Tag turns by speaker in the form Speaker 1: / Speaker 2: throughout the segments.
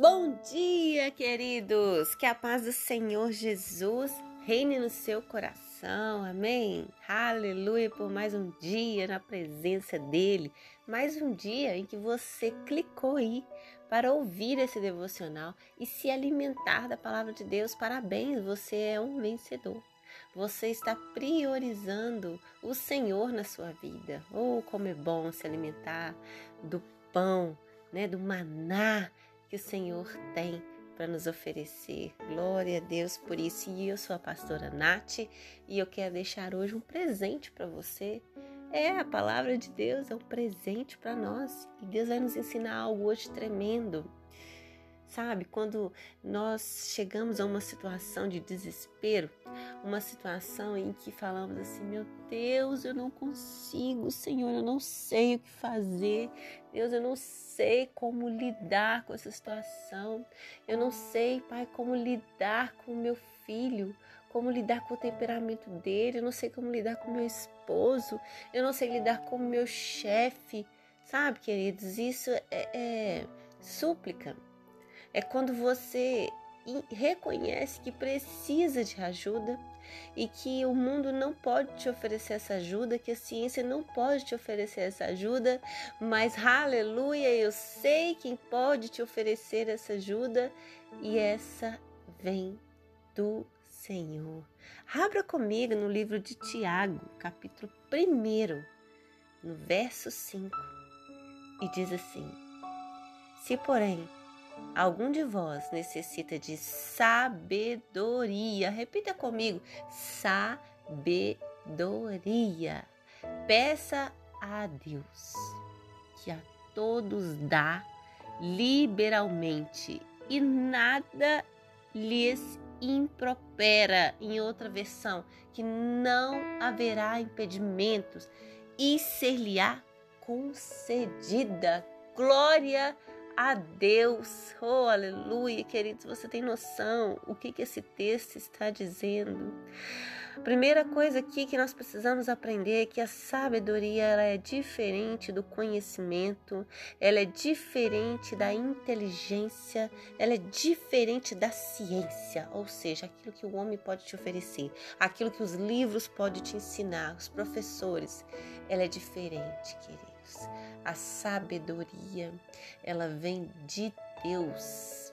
Speaker 1: Bom dia, queridos! Que a paz do Senhor Jesus reine no seu coração, amém? Aleluia por mais um dia na presença dEle, mais um dia em que você clicou aí para ouvir esse devocional e se alimentar da palavra de Deus. Parabéns, você é um vencedor. Você está priorizando o Senhor na sua vida. Oh, como é bom se alimentar do pão, né, do maná que o Senhor tem para nos oferecer. Glória a Deus por isso. E eu sou a pastora Nath e eu quero deixar hoje um presente para você. É, a palavra de Deus é um presente para nós e Deus vai nos ensinar algo hoje tremendo. Sabe, quando nós chegamos a uma situação de desespero, uma situação em que falamos assim: meu Deus, eu não consigo, Senhor, eu não sei o que fazer, Deus, eu não sei como lidar com essa situação, eu não sei, Pai, como lidar com o meu filho, como lidar com o temperamento dele, eu não sei como lidar com o meu esposo, eu não sei lidar com o meu chefe, sabe, queridos? Isso é, é súplica é quando você reconhece que precisa de ajuda e que o mundo não pode te oferecer essa ajuda, que a ciência não pode te oferecer essa ajuda, mas aleluia, eu sei quem pode te oferecer essa ajuda e essa vem do Senhor. Abra comigo no livro de Tiago, capítulo 1, no verso 5, e diz assim: Se, porém, Algum de vós necessita de sabedoria. Repita comigo: sabedoria. Peça a Deus que a todos dá liberalmente e nada lhes impropera. Em outra versão, que não haverá impedimentos e ser-lhe-á concedida. Glória a a Deus. Oh, aleluia, queridos. Você tem noção o que, que esse texto está dizendo? Primeira coisa aqui que nós precisamos aprender é que a sabedoria ela é diferente do conhecimento, ela é diferente da inteligência, ela é diferente da ciência, ou seja, aquilo que o homem pode te oferecer, aquilo que os livros podem te ensinar, os professores, ela é diferente, queridos. A sabedoria, ela vem de Deus.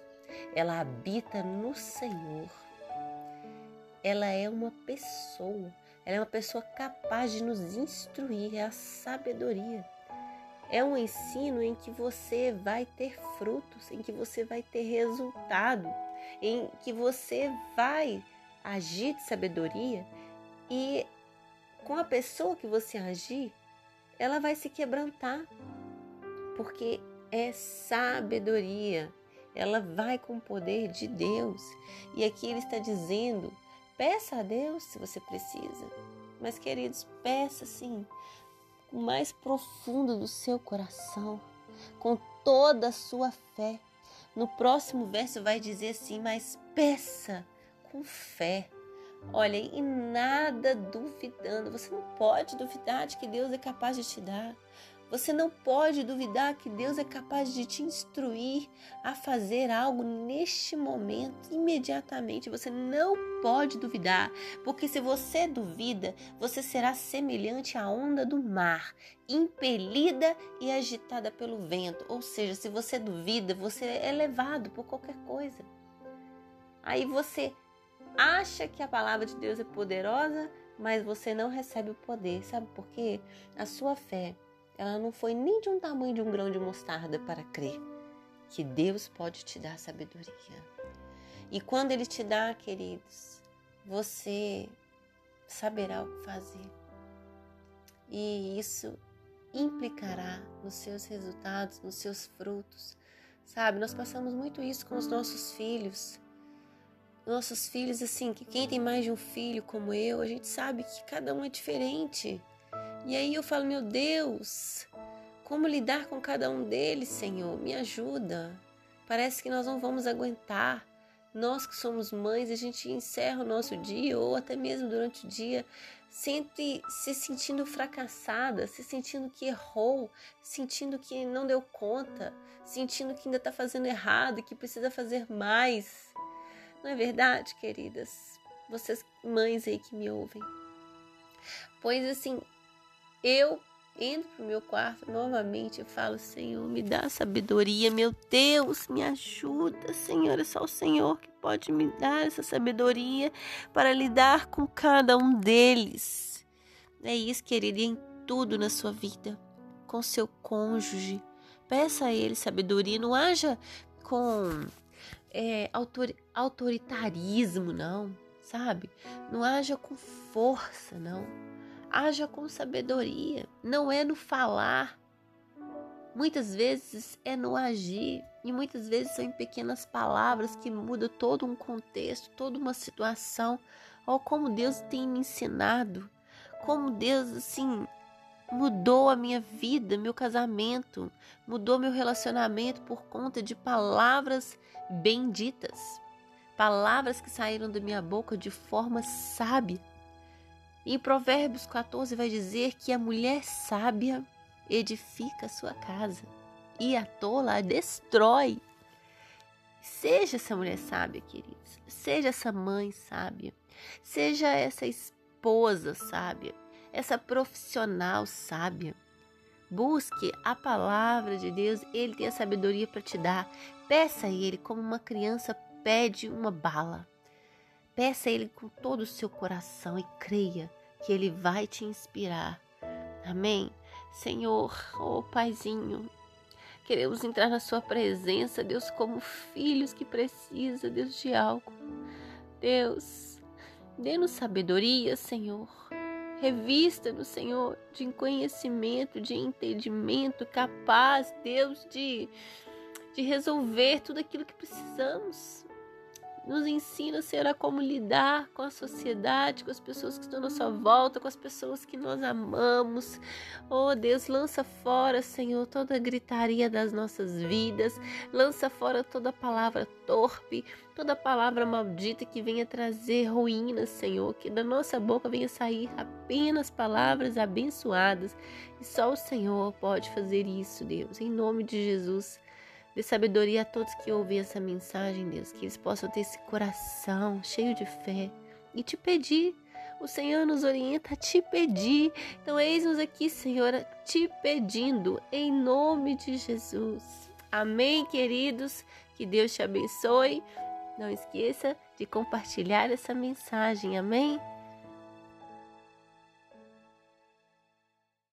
Speaker 1: Ela habita no Senhor. Ela é uma pessoa, ela é uma pessoa capaz de nos instruir, é a sabedoria. É um ensino em que você vai ter frutos, em que você vai ter resultado, em que você vai agir de sabedoria e com a pessoa que você agir, ela vai se quebrantar, porque é sabedoria. Ela vai com o poder de Deus. E aqui ele está dizendo: peça a Deus se você precisa. Mas, queridos, peça sim, o mais profundo do seu coração, com toda a sua fé. No próximo verso vai dizer assim: mas peça com fé. Olha, e nada duvidando. Você não pode duvidar de que Deus é capaz de te dar. Você não pode duvidar que Deus é capaz de te instruir a fazer algo neste momento, imediatamente. Você não pode duvidar, porque se você duvida, você será semelhante à onda do mar, impelida e agitada pelo vento. Ou seja, se você duvida, você é levado por qualquer coisa. Aí você acha que a palavra de Deus é poderosa, mas você não recebe o poder. Sabe por quê? A sua fé, ela não foi nem de um tamanho de um grão de mostarda para crer que Deus pode te dar sabedoria. E quando ele te dá, queridos, você saberá o que fazer. E isso implicará nos seus resultados, nos seus frutos. Sabe, nós passamos muito isso com os nossos filhos nossos filhos, assim, que quem tem mais de um filho como eu, a gente sabe que cada um é diferente. E aí eu falo, meu Deus, como lidar com cada um deles, Senhor? Me ajuda. Parece que nós não vamos aguentar. Nós que somos mães, a gente encerra o nosso dia ou até mesmo durante o dia sempre se sentindo fracassada, se sentindo que errou, sentindo que não deu conta, sentindo que ainda está fazendo errado que precisa fazer mais. Não é verdade, queridas? Vocês, mães aí que me ouvem. Pois assim, eu entro pro meu quarto novamente e falo: Senhor, me dá sabedoria, meu Deus, me ajuda, Senhor. É só o Senhor que pode me dar essa sabedoria para lidar com cada um deles. É isso, querida, em tudo na sua vida, com seu cônjuge. Peça a ele sabedoria, não haja com é, autor, autoritarismo, não, sabe? Não haja com força, não. Haja com sabedoria. Não é no falar, Muitas vezes é no agir e muitas vezes são em pequenas palavras que mudam todo um contexto, toda uma situação. Olha como Deus tem me ensinado, como Deus assim mudou a minha vida, meu casamento, mudou meu relacionamento por conta de palavras benditas, palavras que saíram da minha boca de forma sábia. Em Provérbios 14 vai dizer que a mulher sábia edifica a sua casa e a tola a destrói. Seja essa mulher sábia, queridos. Seja essa mãe sábia. Seja essa esposa sábia. Essa profissional sábia. Busque a palavra de Deus. Ele tem a sabedoria para te dar. Peça a Ele como uma criança pede uma bala. Peça a Ele com todo o seu coração e creia que Ele vai te inspirar. Amém? Senhor, oh Paizinho, queremos entrar na Sua presença, Deus, como filhos que precisa, Deus, de algo. Deus, dê-nos sabedoria, Senhor. Revista-nos, Senhor, de conhecimento, de entendimento, capaz, Deus, de, de resolver tudo aquilo que precisamos nos ensina, Senhor, a como lidar com a sociedade, com as pessoas que estão à nossa volta, com as pessoas que nós amamos. Oh Deus, lança fora, Senhor, toda a gritaria das nossas vidas, lança fora toda palavra torpe, toda palavra maldita que venha trazer ruínas, Senhor, que da nossa boca venha sair apenas palavras abençoadas. E só o Senhor pode fazer isso, Deus, em nome de Jesus. Dê sabedoria a todos que ouvem essa mensagem, Deus, que eles possam ter esse coração cheio de fé e te pedir. O Senhor nos orienta a te pedir. Então, eis-nos aqui, Senhor, te pedindo, em nome de Jesus. Amém, queridos. Que Deus te abençoe. Não esqueça de compartilhar essa mensagem. Amém?